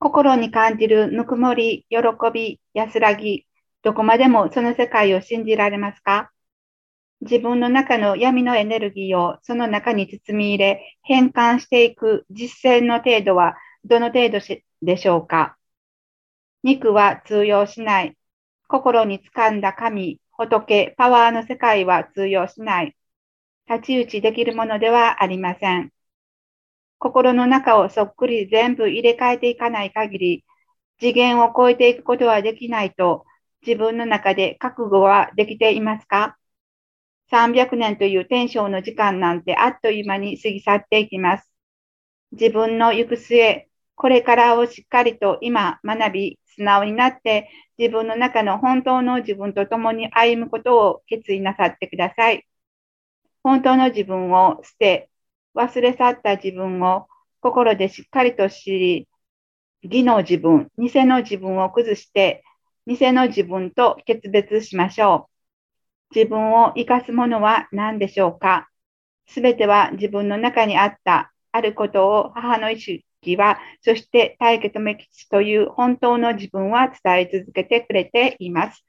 心に感じるぬくもり、喜び、安らぎ、どこまでもその世界を信じられますか？自分の中の闇のエネルギーをその中に包み入れ、変換していく実践の程度はどの程度でしょうか？肉は通用しない。心に掴んだ神、仏、パワーの世界は通用しない。太刀打ちできるものではありません。心の中をそっくり全部入れ替えていかない限り、次元を超えていくことはできないと自分の中で覚悟はできていますか ?300 年という天正の時間なんてあっという間に過ぎ去っていきます。自分の行く末、これからをしっかりと今学び、素直になって自分の中の本当の自分と共に歩むことを決意なさってください。本当の自分を捨て、忘れ去った自分を心でしっかりと知り、義の自分、偽の自分を崩して、偽の自分と決別しましょう。自分を生かすものは何でしょうか？すべては自分の中にあったあることを母の意識は、そして大家とめ吉という本当の自分は伝え続けてくれています。